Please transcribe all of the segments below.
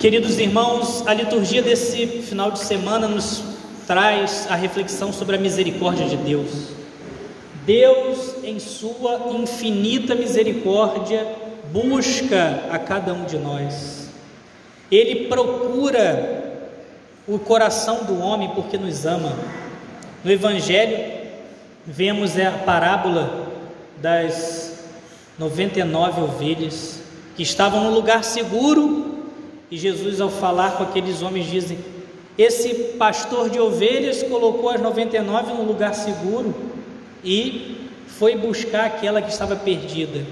Queridos irmãos, a liturgia desse final de semana nos traz a reflexão sobre a misericórdia de Deus. Deus, em sua infinita misericórdia, busca a cada um de nós. Ele procura o coração do homem porque nos ama. No Evangelho, vemos a parábola das 99 ovelhas que estavam no lugar seguro e Jesus, ao falar com aqueles homens, dizem: Esse pastor de ovelhas colocou as 99 no lugar seguro e foi buscar aquela que estava perdida.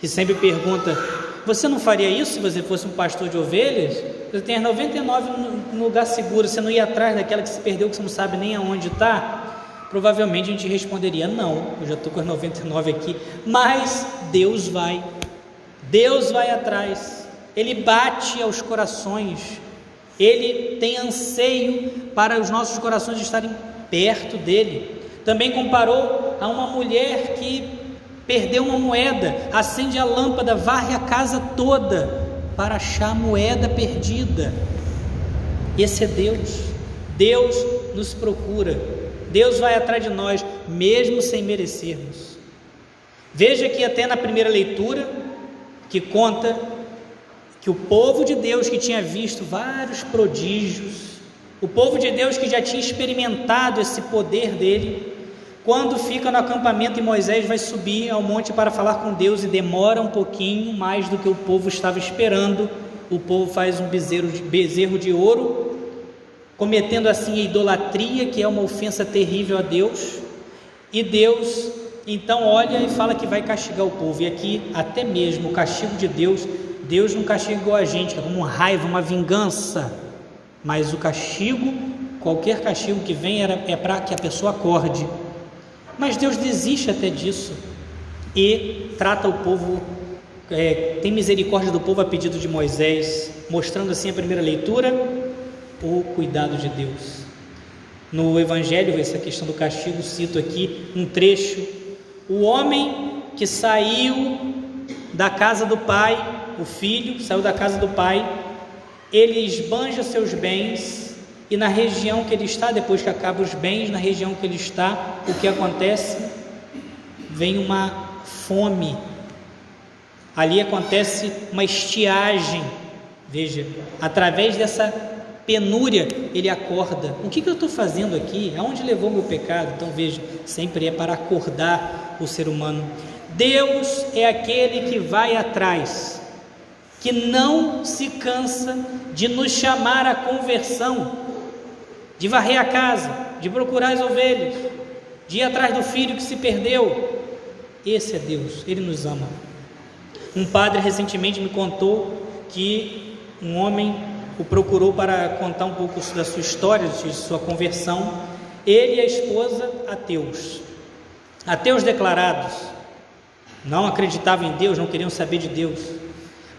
Que sempre pergunta: Você não faria isso se você fosse um pastor de ovelhas? Você tem as 99 no lugar seguro, você não ia atrás daquela que se perdeu, que você não sabe nem aonde está? Provavelmente a gente responderia: Não, eu já estou com as 99 aqui. Mas Deus vai, Deus vai atrás. Ele bate aos corações, ele tem anseio para os nossos corações estarem perto dele. Também comparou a uma mulher que perdeu uma moeda, acende a lâmpada, varre a casa toda para achar a moeda perdida. Esse é Deus. Deus nos procura. Deus vai atrás de nós, mesmo sem merecermos. Veja que até na primeira leitura, que conta que o povo de Deus que tinha visto vários prodígios, o povo de Deus que já tinha experimentado esse poder dele, quando fica no acampamento e Moisés vai subir ao monte para falar com Deus e demora um pouquinho mais do que o povo estava esperando, o povo faz um bezerro de, bezerro de ouro, cometendo assim a idolatria, que é uma ofensa terrível a Deus, e Deus então olha e fala que vai castigar o povo, e aqui até mesmo o castigo de Deus Deus não castigou a gente é como raiva, uma vingança, mas o castigo, qualquer castigo que vem é para que a pessoa acorde. Mas Deus desiste até disso e trata o povo, é, tem misericórdia do povo a pedido de Moisés, mostrando assim a primeira leitura o cuidado de Deus. No Evangelho, essa questão do castigo, cito aqui um trecho: o homem que saiu da casa do pai o filho saiu da casa do pai, ele esbanja seus bens, e na região que ele está, depois que acaba os bens, na região que ele está, o que acontece? Vem uma fome, ali acontece uma estiagem, veja, através dessa penúria ele acorda. O que, que eu estou fazendo aqui? Aonde levou meu pecado? Então veja, sempre é para acordar o ser humano. Deus é aquele que vai atrás que não se cansa de nos chamar à conversão, de varrer a casa, de procurar as ovelhas, de ir atrás do filho que se perdeu. Esse é Deus, Ele nos ama. Um padre recentemente me contou que um homem o procurou para contar um pouco da sua história, de sua conversão. Ele e a esposa, ateus, ateus declarados, não acreditavam em Deus, não queriam saber de Deus.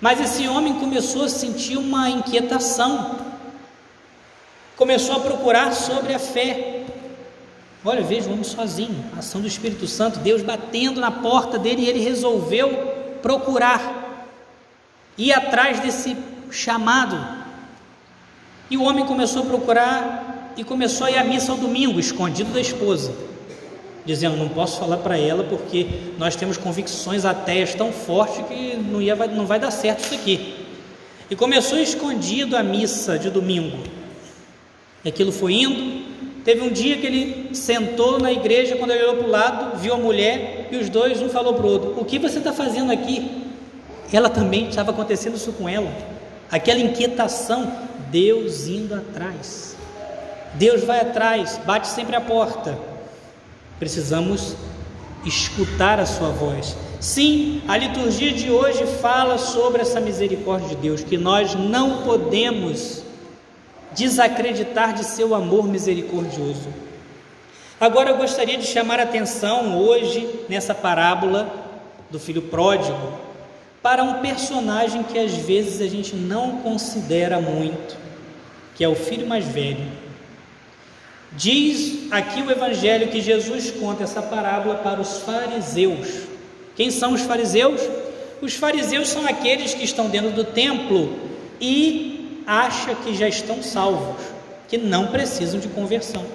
Mas esse homem começou a sentir uma inquietação, começou a procurar sobre a fé. Olha, veja o homem sozinho, a ação do Espírito Santo, Deus batendo na porta dele e ele resolveu procurar, ir atrás desse chamado. E o homem começou a procurar e começou a ir à missa ao domingo, escondido da esposa dizendo: Não posso falar para ela porque nós temos convicções ateias tão fortes que não, ia, não vai dar certo isso aqui. E começou escondido a missa de domingo. E aquilo foi indo. Teve um dia que ele sentou na igreja, quando ele olhou para o lado, viu a mulher e os dois, um falou para o outro: O que você está fazendo aqui? Ela também estava acontecendo isso com ela. Aquela inquietação, Deus indo atrás. Deus vai atrás, bate sempre a porta. Precisamos escutar a sua voz. Sim, a liturgia de hoje fala sobre essa misericórdia de Deus, que nós não podemos desacreditar de seu amor misericordioso. Agora eu gostaria de chamar a atenção hoje nessa parábola do filho pródigo para um personagem que às vezes a gente não considera muito, que é o filho mais velho. Diz aqui o Evangelho que Jesus conta essa parábola para os fariseus. Quem são os fariseus? Os fariseus são aqueles que estão dentro do templo e acha que já estão salvos, que não precisam de conversão.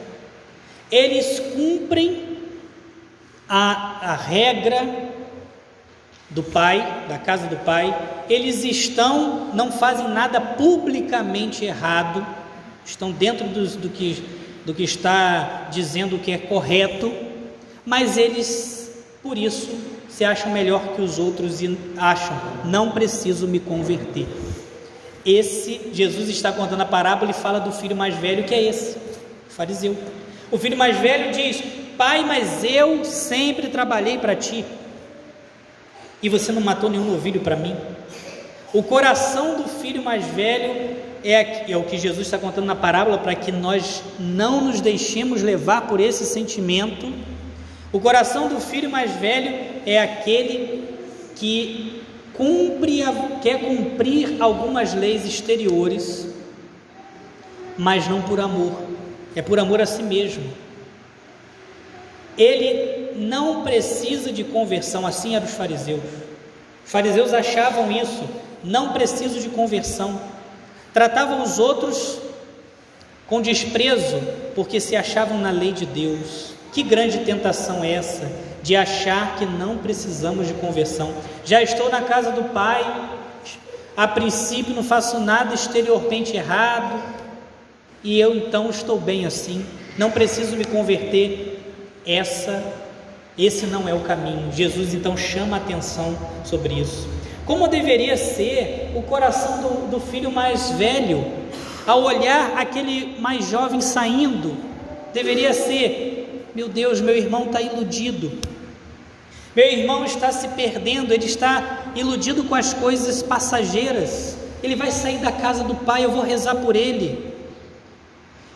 Eles cumprem a, a regra do pai, da casa do pai, eles estão, não fazem nada publicamente errado, estão dentro do, do, que, do que está dizendo que é correto, mas eles, por isso, se acham melhor que os outros e acham, não preciso me converter. Esse, Jesus está contando a parábola e fala do filho mais velho, que é esse, o fariseu. O filho mais velho diz: Pai, mas eu sempre trabalhei para ti e você não matou nenhum novilho para mim? O coração do filho mais velho é, é o que Jesus está contando na parábola para que nós não nos deixemos levar por esse sentimento. O coração do filho mais velho é aquele que cumpre, quer cumprir algumas leis exteriores, mas não por amor, é por amor a si mesmo. Ele não precisa de conversão, assim eram os fariseus. Os fariseus achavam isso, não preciso de conversão. Tratavam os outros com desprezo, porque se achavam na lei de Deus. Que grande tentação é essa de achar que não precisamos de conversão. Já estou na casa do Pai, a princípio não faço nada exteriormente errado, e eu então estou bem assim, não preciso me converter. Essa, esse não é o caminho. Jesus então chama a atenção sobre isso. Como deveria ser o coração do, do filho mais velho ao olhar aquele mais jovem saindo? Deveria ser: meu Deus, meu irmão está iludido. Meu irmão está se perdendo, ele está iludido com as coisas passageiras. Ele vai sair da casa do pai, eu vou rezar por ele.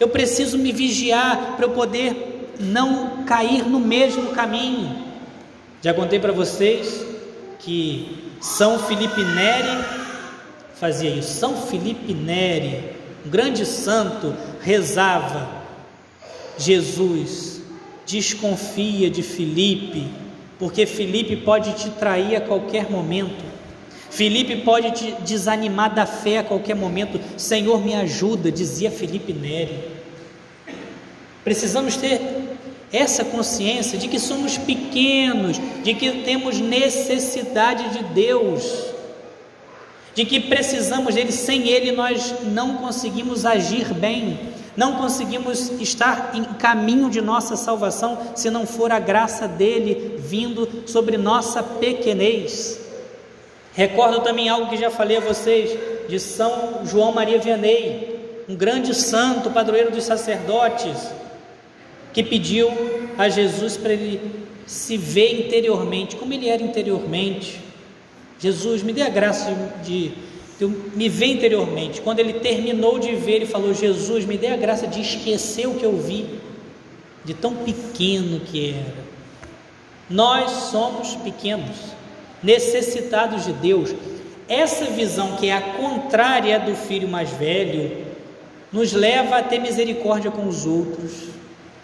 Eu preciso me vigiar para eu poder não cair no mesmo caminho. Já contei para vocês que São Felipe Neri fazia isso. São Felipe Neri, um grande santo, rezava: Jesus, desconfia de Felipe, porque Felipe pode te trair a qualquer momento. Felipe pode te desanimar da fé a qualquer momento. Senhor, me ajuda, dizia Felipe Neri. Precisamos ter essa consciência de que somos pequenos, de que temos necessidade de Deus, de que precisamos dele, sem ele nós não conseguimos agir bem, não conseguimos estar em caminho de nossa salvação se não for a graça dele vindo sobre nossa pequenez. Recordo também algo que já falei a vocês de São João Maria Vianney, um grande santo, padroeiro dos sacerdotes que pediu a Jesus para ele se ver interiormente, como ele era interiormente. Jesus, me dê a graça de, de, me ver interiormente. Quando ele terminou de ver, ele falou: Jesus, me dê a graça de esquecer o que eu vi, de tão pequeno que era. Nós somos pequenos, necessitados de Deus. Essa visão que é a contrária do filho mais velho, nos leva a ter misericórdia com os outros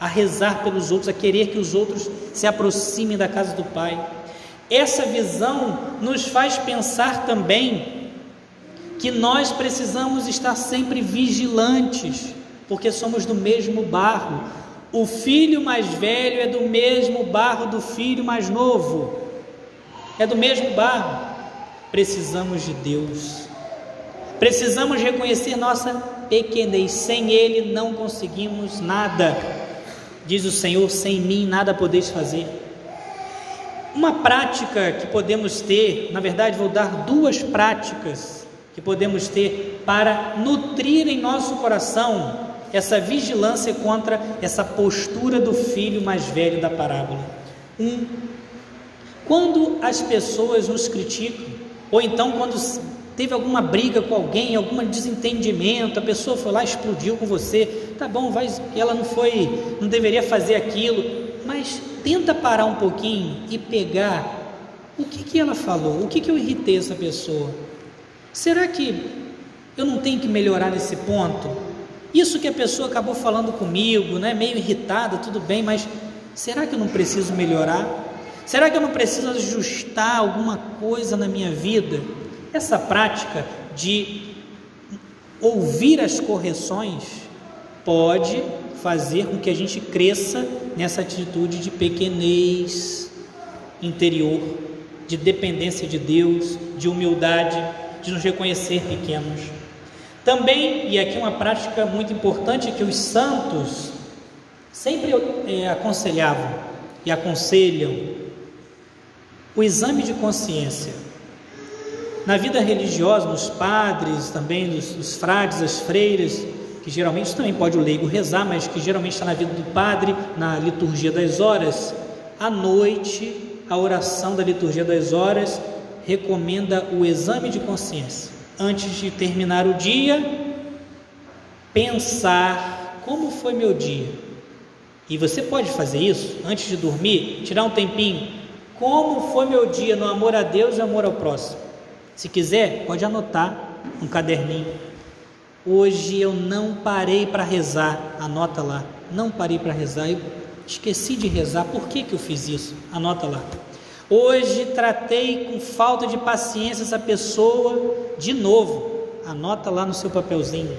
a rezar pelos outros, a querer que os outros se aproximem da casa do Pai. Essa visão nos faz pensar também que nós precisamos estar sempre vigilantes, porque somos do mesmo barro. O filho mais velho é do mesmo barro do filho mais novo, é do mesmo barro. Precisamos de Deus, precisamos reconhecer nossa pequenez, sem Ele não conseguimos nada. Diz o Senhor: sem mim nada podeis fazer. Uma prática que podemos ter, na verdade, vou dar duas práticas que podemos ter para nutrir em nosso coração essa vigilância contra essa postura do filho mais velho da parábola. Um, quando as pessoas nos criticam, ou então quando teve alguma briga com alguém, algum desentendimento, a pessoa foi lá explodiu com você, tá bom, vai, ela não foi, não deveria fazer aquilo, mas tenta parar um pouquinho e pegar o que, que ela falou, o que, que eu irritei essa pessoa. Será que eu não tenho que melhorar nesse ponto? Isso que a pessoa acabou falando comigo, né, meio irritada, tudo bem, mas será que eu não preciso melhorar? Será que eu não preciso ajustar alguma coisa na minha vida? Essa prática de ouvir as correções pode fazer com que a gente cresça nessa atitude de pequenez interior, de dependência de Deus, de humildade, de nos reconhecer pequenos. Também, e aqui uma prática muito importante que os santos sempre é, aconselhavam e aconselham, o exame de consciência. Na vida religiosa, nos padres, também nos, nos frades, as freiras, que geralmente também pode o leigo rezar, mas que geralmente está na vida do padre, na liturgia das horas, à noite, a oração da liturgia das horas recomenda o exame de consciência. Antes de terminar o dia, pensar como foi meu dia. E você pode fazer isso antes de dormir, tirar um tempinho. Como foi meu dia no amor a Deus e amor ao próximo? Se quiser, pode anotar um caderninho. Hoje eu não parei para rezar, anota lá. Não parei para rezar, eu esqueci de rezar. Por que, que eu fiz isso? Anota lá. Hoje tratei com falta de paciência essa pessoa de novo. Anota lá no seu papelzinho.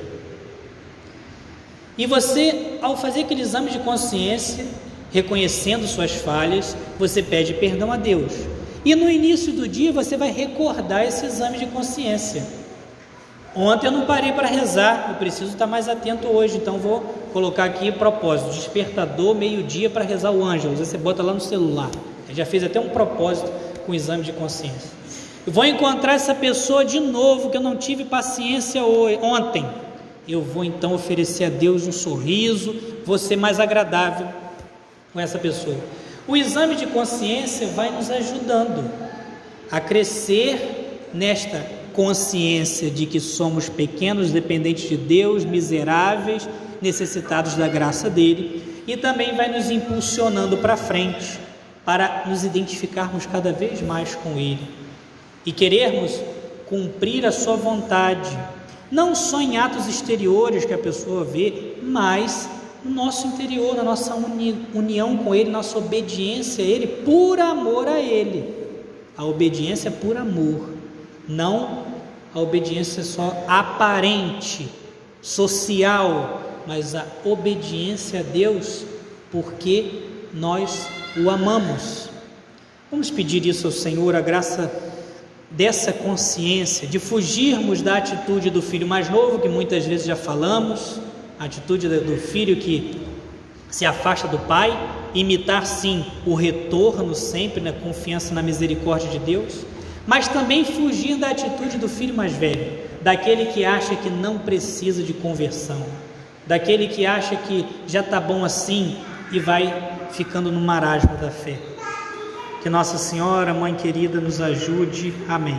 E você, ao fazer aquele exame de consciência, reconhecendo suas falhas, você pede perdão a Deus. E no início do dia você vai recordar esse exame de consciência. Ontem eu não parei para rezar, eu preciso estar mais atento hoje, então vou colocar aqui propósito: despertador, meio-dia para rezar o ângelo. Você bota lá no celular. Eu já fez até um propósito com o exame de consciência. Eu vou encontrar essa pessoa de novo que eu não tive paciência ontem. Eu vou então oferecer a Deus um sorriso, vou ser mais agradável com essa pessoa. O exame de consciência vai nos ajudando a crescer nesta consciência de que somos pequenos, dependentes de Deus, miseráveis, necessitados da graça dele, e também vai nos impulsionando para frente, para nos identificarmos cada vez mais com ele e querermos cumprir a sua vontade, não só em atos exteriores que a pessoa vê, mas no nosso interior, na nossa uni união com Ele, nossa obediência a Ele, por amor a Ele. A obediência por amor, não a obediência só aparente, social, mas a obediência a Deus porque nós o amamos. Vamos pedir isso ao Senhor, a graça dessa consciência, de fugirmos da atitude do filho mais novo, que muitas vezes já falamos, a atitude do filho que se afasta do pai, imitar sim o retorno sempre na confiança na misericórdia de Deus, mas também fugir da atitude do filho mais velho, daquele que acha que não precisa de conversão, daquele que acha que já está bom assim e vai ficando no marasmo da fé. Que Nossa Senhora, Mãe querida, nos ajude. Amém.